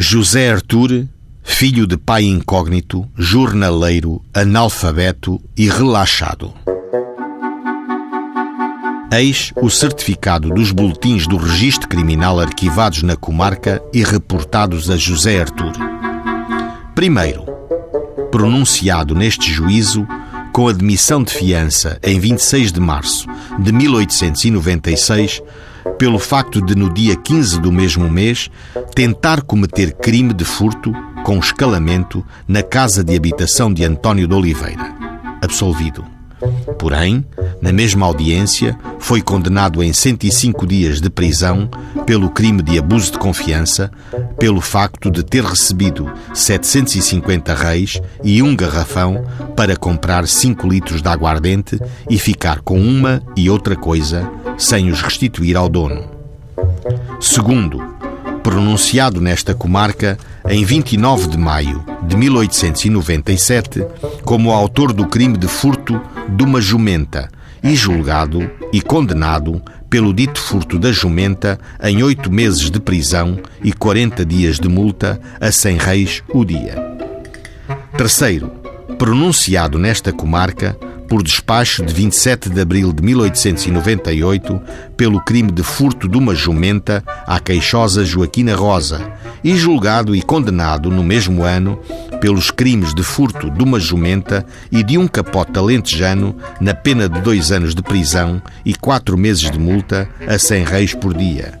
José Artur, filho de pai incógnito, jornaleiro, analfabeto e relaxado. Eis o certificado dos boletins do registro criminal arquivados na comarca e reportados a José Artur. Primeiro, pronunciado neste juízo com admissão de fiança em 26 de março de 1896, pelo facto de, no dia 15 do mesmo mês, tentar cometer crime de furto com escalamento na casa de habitação de António de Oliveira. Absolvido. Porém, na mesma audiência, foi condenado em 105 dias de prisão pelo crime de abuso de confiança, pelo facto de ter recebido 750 reis e um garrafão para comprar 5 litros de aguardente e ficar com uma e outra coisa sem os restituir ao dono. Segundo, pronunciado nesta comarca em 29 de maio de 1897 como autor do crime de furto de uma jumenta e julgado e condenado pelo dito furto da jumenta em oito meses de prisão e 40 dias de multa a cem reis o dia. Terceiro, pronunciado nesta comarca por despacho de 27 de abril de 1898 pelo crime de furto de uma jumenta à queixosa Joaquina Rosa e julgado e condenado no mesmo ano pelos crimes de furto de uma jumenta e de um capote alentejano na pena de dois anos de prisão e quatro meses de multa a cem reis por dia.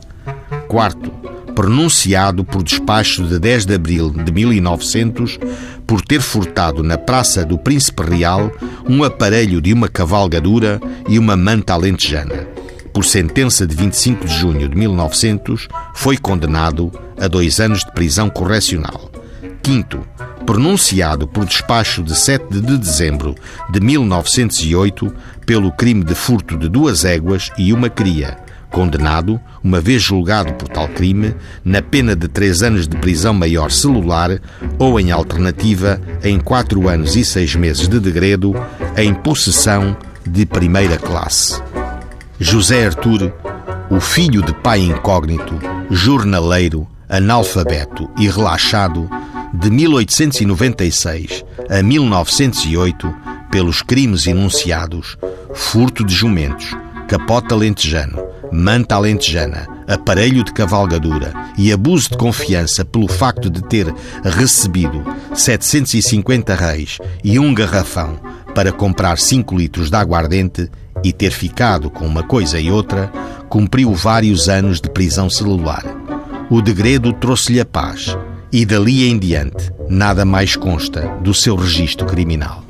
Quarto, pronunciado por despacho de 10 de abril de 1900 por ter furtado na Praça do Príncipe Real um aparelho de uma cavalgadura e uma manta alentejana. Por sentença de 25 de junho de 1900, foi condenado a dois anos de prisão correcional. Quinto, pronunciado por despacho de 7 de dezembro de 1908 pelo crime de furto de duas éguas e uma cria condenado, uma vez julgado por tal crime, na pena de três anos de prisão maior celular ou, em alternativa, em quatro anos e seis meses de degredo, em possessão de primeira classe. José Artur, o filho de pai incógnito, jornaleiro, analfabeto e relaxado, de 1896 a 1908, pelos crimes enunciados, furto de jumentos, capota lentejano, manta alentejana, aparelho de cavalgadura e abuso de confiança pelo facto de ter recebido 750 reis e um garrafão para comprar 5 litros de aguardente e ter ficado com uma coisa e outra, cumpriu vários anos de prisão celular. O degredo trouxe-lhe a paz e dali em diante nada mais consta do seu registro criminal.